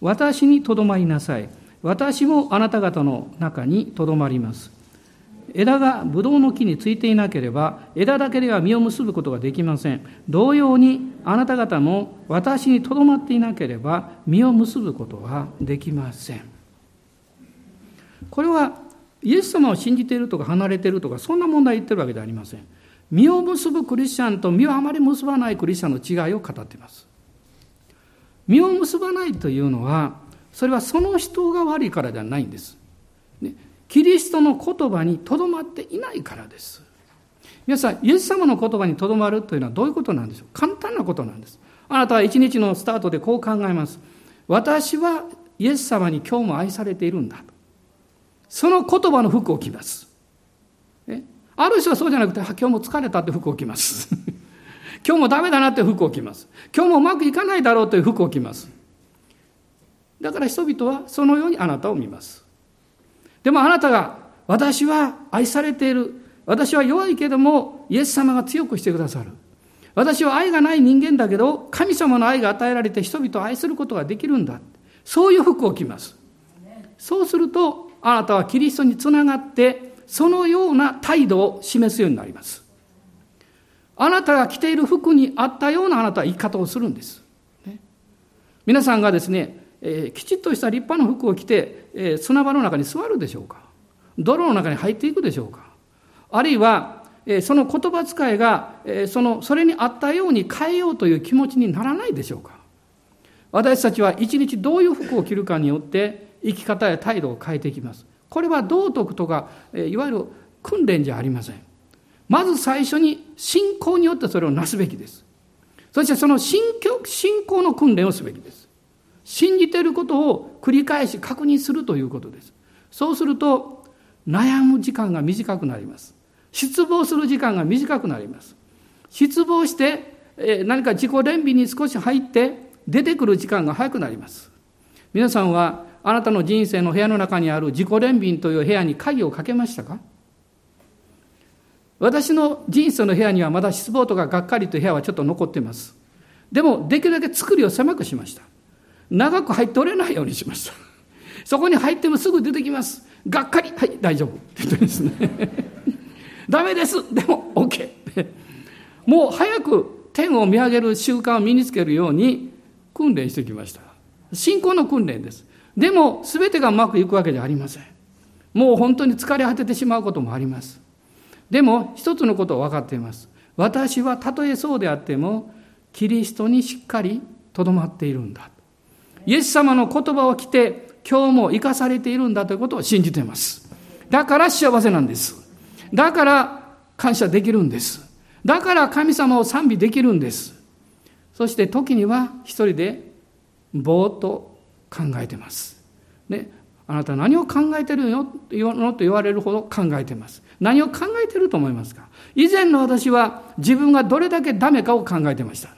[SPEAKER 1] 私にとどまりなさい。私もあなた方の中にとどまります。枝がブドウの木についていなければ枝だけでは実を結ぶことができません同様にあなた方も私にとどまっていなければ実を結ぶことはできませんこれはイエス様を信じているとか離れているとかそんな問題を言ってるわけではありません実を結ぶクリスチャンと実をあまり結ばないクリスチャンの違いを語っています実を結ばないというのはそれはその人が悪いからではないんです、ね、キリストの言葉にとどまっていないからです。皆さん、イエス様の言葉にとどまるというのはどういうことなんでしょう？簡単なことなんです。あなたは一日のスタートでこう考えます。私はイエス様に今日も愛されているんだ。その言葉の服を着ます。えある人はそうじゃなくて、今日も疲れたって服を着ます。今日もダメだなって服を着ます。今日もうまくいかないだろうという服を着ます。だから人々はそのようにあなたを見ます。でもあなたが、私は愛されている。私は弱いけども、イエス様が強くしてくださる。私は愛がない人間だけど、神様の愛が与えられて人々を愛することができるんだ。そういう服を着ます。そうすると、あなたはキリストにつながって、そのような態度を示すようになります。あなたが着ている服に合ったようなあなたは生き方をするんです。ね、皆さんがですね、えー、きちっとした立派な服を着て、えー、砂場の中に座るでしょうか。泥の中に入っていくでしょうか。あるいは、えー、その言葉遣いが、えー、そのそれに合ったように変えようという気持ちにならないでしょうか。私たちは一日どういう服を着るかによって生き方や態度を変えていきます。これは道徳とか、えー、いわゆる訓練じゃありません。まず最初に信仰によってそれをなすべきですそしてその信仰の訓練をすべきです信じていることを繰り返し確認するということです。そうすると、悩む時間が短くなります。失望する時間が短くなります。失望して、え何か自己憐憫に少し入って出てくる時間が早くなります。皆さんはあなたの人生の部屋の中にある自己憐憫という部屋に鍵をかけましたか？私の人生の部屋にはまだ失望とかがっかりという部屋はちょっと残っています。でも、できるだけ作りを狭くしました。長く入っておれないようにしました。そこに入ってもすぐ出てきます。がっかり、はい、大丈夫。って言ってですね。ダメです。でも、OK。もう早く天を見上げる習慣を身につけるように訓練してきました。信仰の訓練です。でも、すべてがうまくいくわけじゃありません。もう本当に疲れ果ててしまうこともあります。でも、一つのことを分かっています。私はたとえそうであっても、キリストにしっかりとどまっているんだ。イエス様の言葉を来て、今日も生かされているんだということを信じています。だから幸せなんです。だから感謝できるんです。だから神様を賛美できるんです。そして時には一人でぼーっと考えてます。ね、あなた何を考えてるのと言われるほど考えてます。何を考えてると思いますか？以前の私は自分がどれだけダメかを考えてました。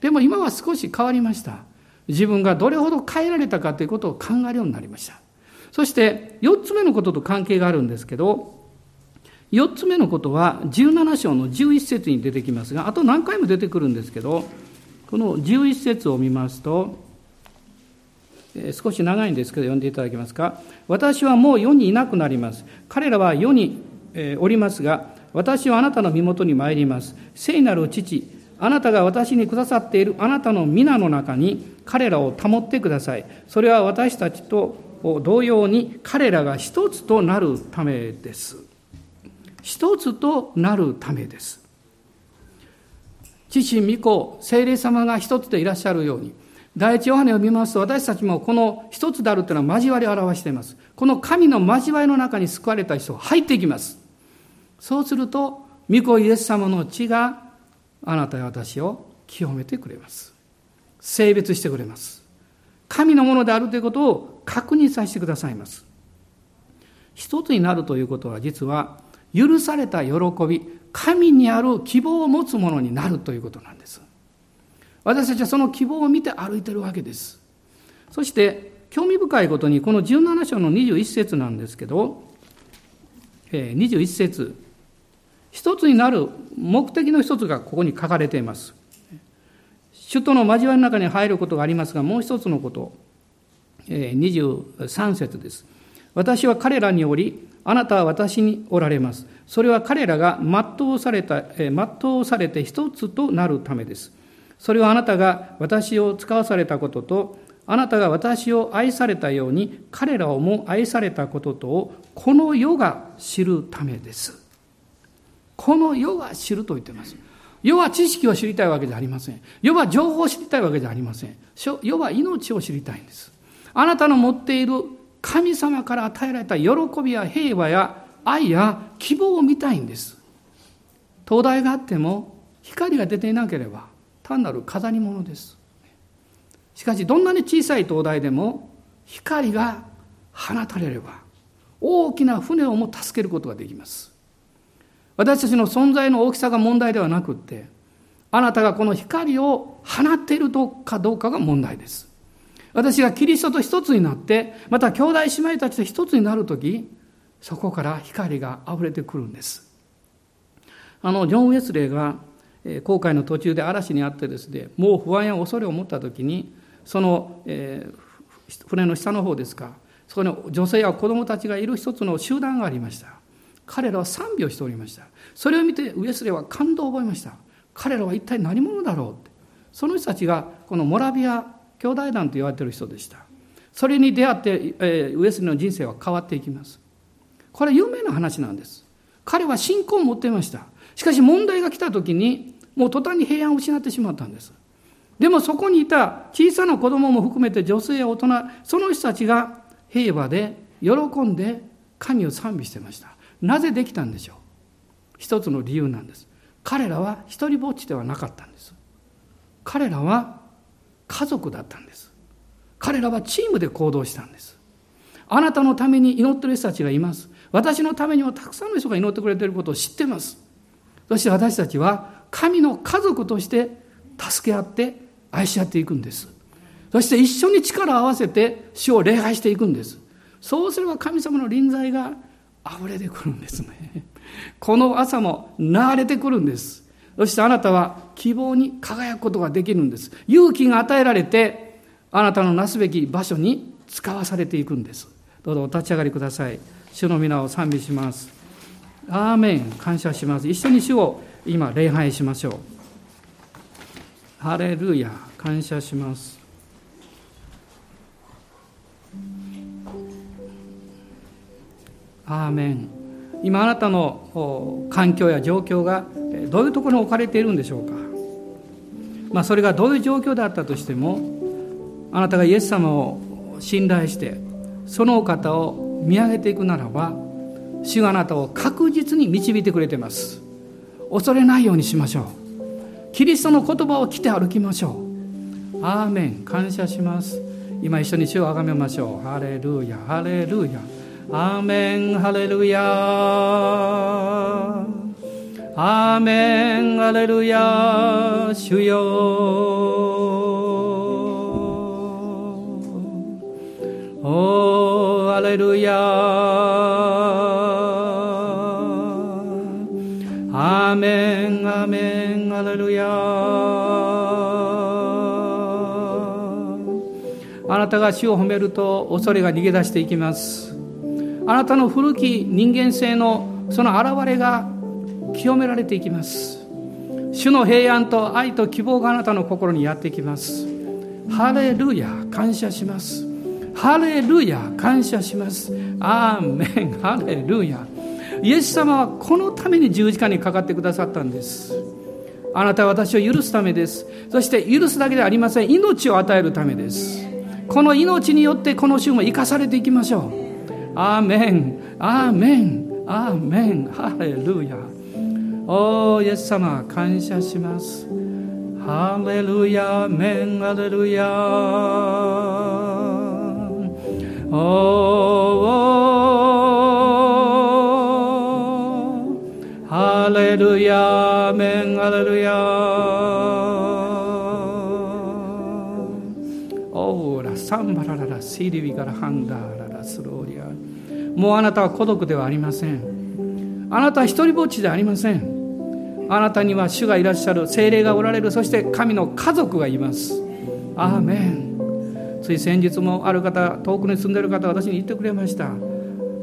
[SPEAKER 1] でも今は少し変わりました。自分がどれほど変えられたかということを考えるようになりました。そして4つ目のことと関係があるんですけど、4つ目のことは17章の11節に出てきますがあと何回も出てくるんですけどこの11節を見ますと少し長いんですけど読んでいただけますか？私はもう世にいなくなります。彼らは世におりますが私はあなたの身元に参ります。聖なる父あなたが私にくださっているあなたの皆の中に彼らを保ってください。それは私たちと同様に彼らが一つとなるためです。一つとなるためです。父御子聖霊様が一つでいらっしゃるように第一ヨハネを見ますと私たちもこの一つであるというのは交わりを表しています。この神の交わりの中に救われた人が入っていきます。そうすると御子イエス様の血があなたや私を清めてくれます。性別してくれます。神のものであるということを確認させてくださいます。一つになるということは実は許された喜び神にある希望を持つものになるということなんです。私たちはその希望を見て歩いてるわけです。そして興味深いことにこの17章の21節なんですけど21節。一つになる目的の一つがここに書かれています。首都の交わりの中に入ることがありますがもう一つのこと。23節です。私は彼らにおりあなたは私におられます。それは彼らが全うされた全うされて一つとなるためです。それはあなたが私を使わされたこととあなたが私を愛されたように彼らをも愛されたこととをこの世が知るためです。この世が知ると言っています。世は知識を知りたいわけじゃありません。世は情報を知りたいわけじゃありません。世は命を知りたいんです。あなたの持っている神様から与えられた喜びや平和や愛や希望を見たいんです。灯台があっても光が出ていなければ単なる飾り物です。しかしどんなに小さい灯台でも光が放たれれば大きな船をも助けることができます。私たちの存在の大きさが問題ではなくってあなたがこの光を放っているかどうかが問題です。私がキリストと一つになってまた兄弟姉妹たちと一つになる時そこから光が溢れてくるんです。あのジョン・ウェスレーが航海の途中で嵐にあってですねもう不安や恐れを持った時にその、えー、船の下の方ですかそこに女性や子供たちがいる一つの集団がありました。彼らは賛美をしておりました。それを見てウエスレーは感動を覚えました。彼らは一体何者だろうって。その人たちがこのモラビア兄弟団と言われている人でした。それに出会って、えー、ウエスレーの人生は変わっていきます。これは有名な話なんです。彼は信仰を持っていました。しかし問題が来た時にもう途端に平安を失ってしまったんです。でもそこにいた小さな子供も含めて女性や大人その人たちが平和で喜んで神を賛美してました。なぜできたんでしょう？一つの理由なんです。彼らは一りぼっちではなかったんです。彼らは家族だったんです。彼らはチームで行動したんです。あなたのために祈ってる人たちがいます。私のためにもたくさんの人が祈ってくれていることを知ってます。そして私たちは神の家族として助け合って愛し合っていくんです。そして一緒に力を合わせて主を礼拝していくんです。そうすれば神様の臨在が溢れてくるんですね。この朝も流れてくるんです。そしてあなたは希望に輝くことができるんです。勇気が与えられてあなたのなすべき場所に使わされていくんです。どうぞお立ち上がりください。主の皆を賛美します。アーメン。感謝します。一緒に主を今礼拝しましょう。ハレルヤ感謝します。アーメン。今あなたの環境や状況がどういうところに置かれているんでしょうか、まあ、それがどういう状況であったとしてもあなたがイエス様を信頼してそのお方を見上げていくならば主があなたを確実に導いてくれています。恐れないようにしましょう。キリストの言葉を着て歩きましょう。アーメン。感謝します。今一緒に主をあがめましょう。ハレルヤ。ハレルヤ。アーメン。ハレルヤ。アーメン。ハレルヤ。主よ。おーハレルヤ Amén, amén, あなたが主を褒めると恐れが逃げ出していきます。あなたの古き人間性のその現れが清められていきます。主の平安と愛と希望があなたの心にやってきます。ハレルヤ、感謝します。ハレルヤ、感謝します。アーメン、ハレルヤ。イエス様はこのために十字架にかかってくださったんです。あなたは私を許すためです。そして許すだけではありません。命を与えるためです。この命によってこの週も生かされていきましょう。アーメン。アーメン。アーメン。ハレルヤ。おーイエス様感謝します。ハレルヤ。メン。ハレルヤ。おレルヤーメンハレルヤオーラサンバラララシリビガラハンダーララスローリアもうあなたは孤独ではありません。あなたは一人ぼっちではありません。あなたには主がいらっしゃる精霊がおられる。そして神の家族がいます。アーメン。つい先日もある方遠くに住んでる方私に言ってくれました。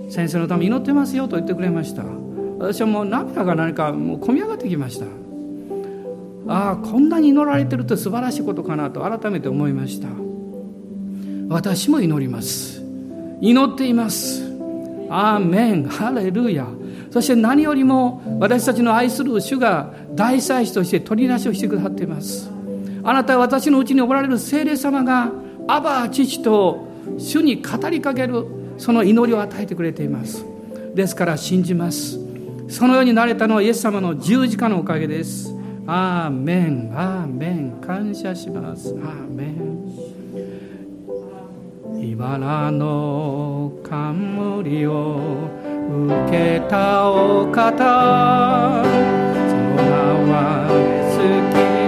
[SPEAKER 1] 先生のために祈ってますよと言ってくれました。私はもう涙が何かもう込み上がってきました。ああこんなに祈られてるって素晴らしいことかなと改めて思いました。私も祈ります。祈っています。アーメン。ハレルヤ。そして何よりも私たちの愛する主が大祭司として取り出しをしてくださっています。あなたは私のうちにおられる聖霊様がアバ父と主に語りかけるその祈りを与えてくれています。ですから信じます。そのようになれたのはイエス様の十字架のおかげです。アーメン。アーメン。感謝します。アーメン。茨の冠を受けたお方その名は
[SPEAKER 2] 好き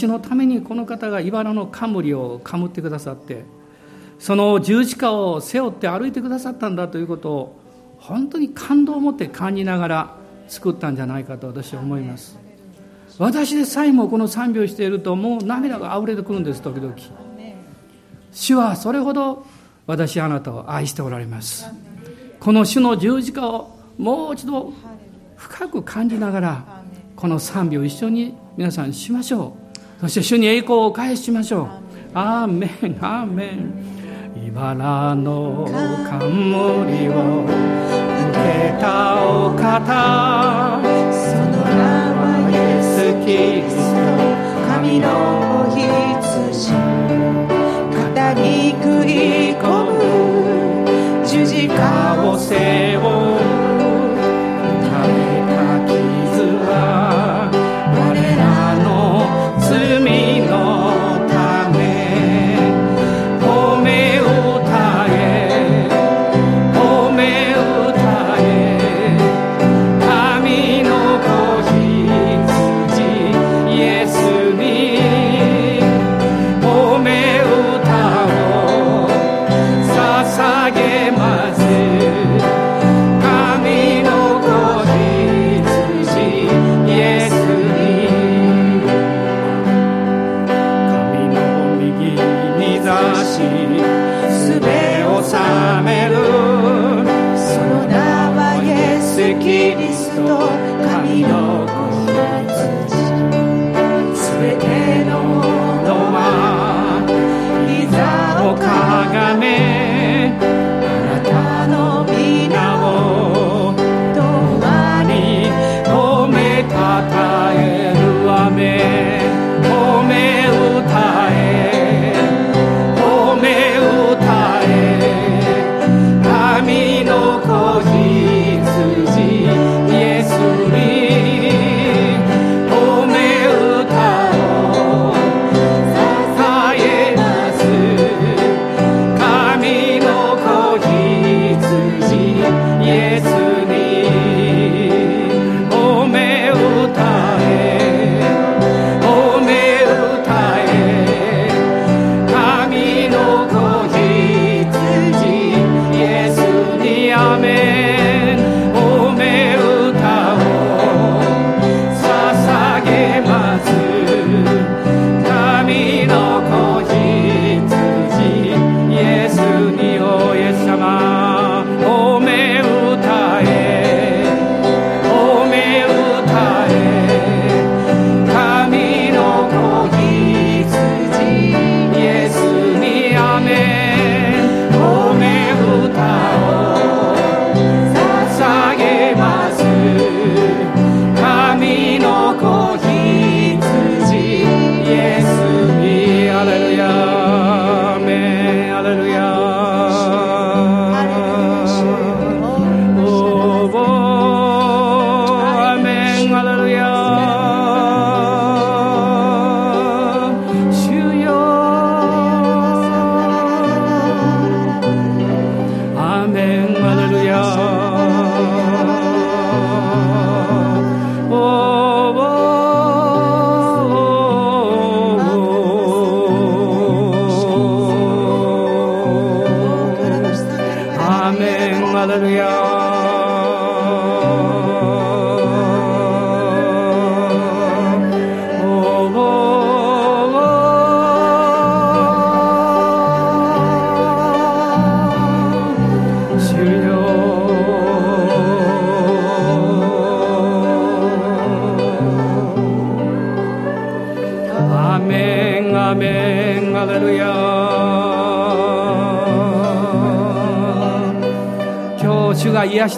[SPEAKER 2] 私のためにこの方が茨の冠をかむってくださってその十字架を背負って歩いてくださったんだということを本当に感動を持って感じながら作ったんじゃないかと私は思います。私でさえもこの賛美をしているともう涙があふれてくるんです時々。主はそれほど私あなたを愛しておられます。この主の十字架をもう一度深く感じながらこの賛美を一緒に皆さんしましょう。そして主に栄光を返しましょう。アーメンアーメン。茨の冠を受けたお方。
[SPEAKER 1] その名はイエス・キリスト。神の子羊。肩に食い込む。十字架を背負う。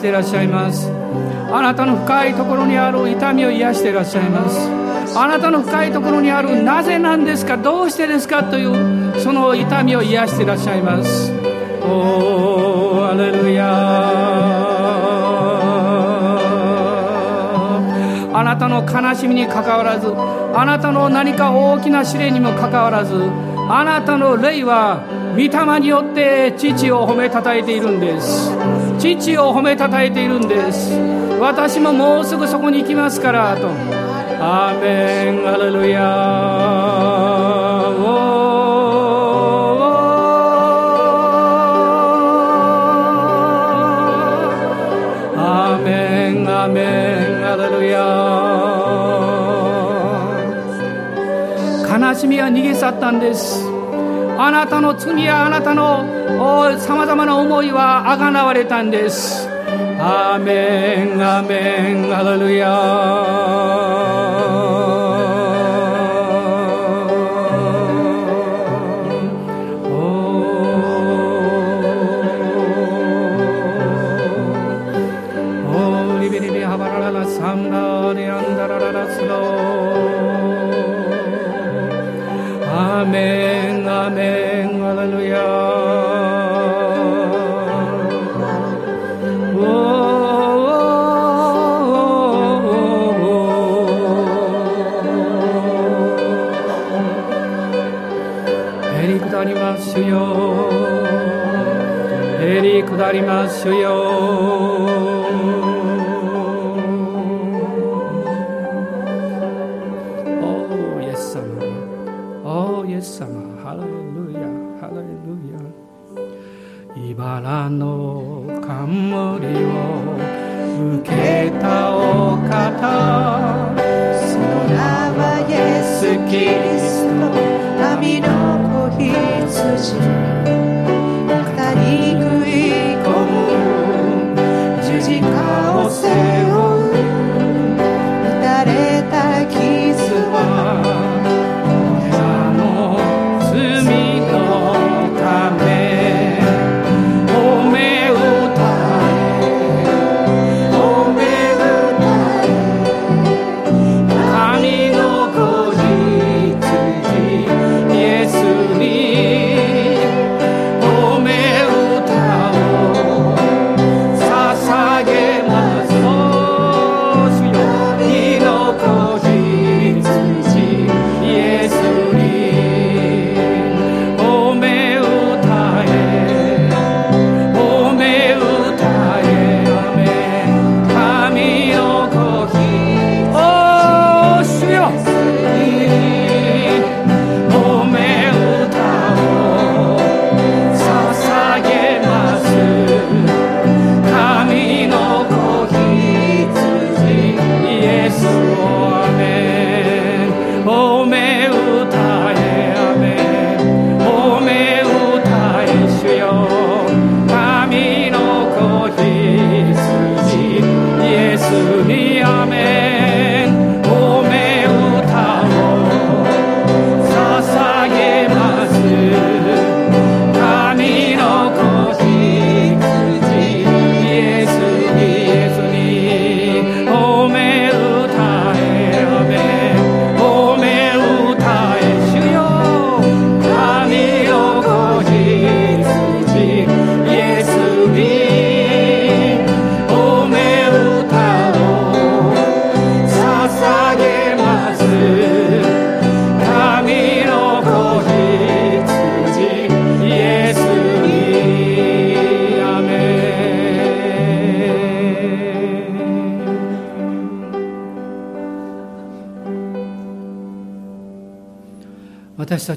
[SPEAKER 2] していらっしゃいます。あなたの深いところにある痛みを癒していらっしゃいます。あなたの深いところにあるなぜなんですか？どうしてですか？というその痛みを癒していらっしゃいます。おーアレルヤあなたの悲しみにかかわらずあなたの何か大きな試練にもかかわらずあなたの霊は
[SPEAKER 1] 御霊によって父を褒めたたえているんです。父を褒めたたえているんです。私ももうすぐそこに行きますからと。アーメンアレルヤアーメンアーメンアレルヤ悲しみは逃げ去ったんです。あなたの罪やあなたのさまざまな思いはあがなわれたんです。アーメンアーメンアレルヤ。下りますよ。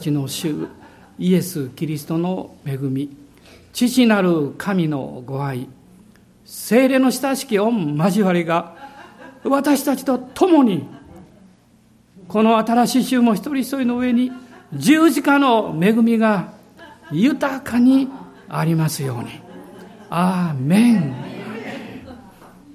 [SPEAKER 1] ちの主イエス・キリストの恵み父なる神のご愛精霊の親しき御交わりが私たちと共にこの新しい週も一人一人の上に十字架の恵みが豊かにありますように。アーメン。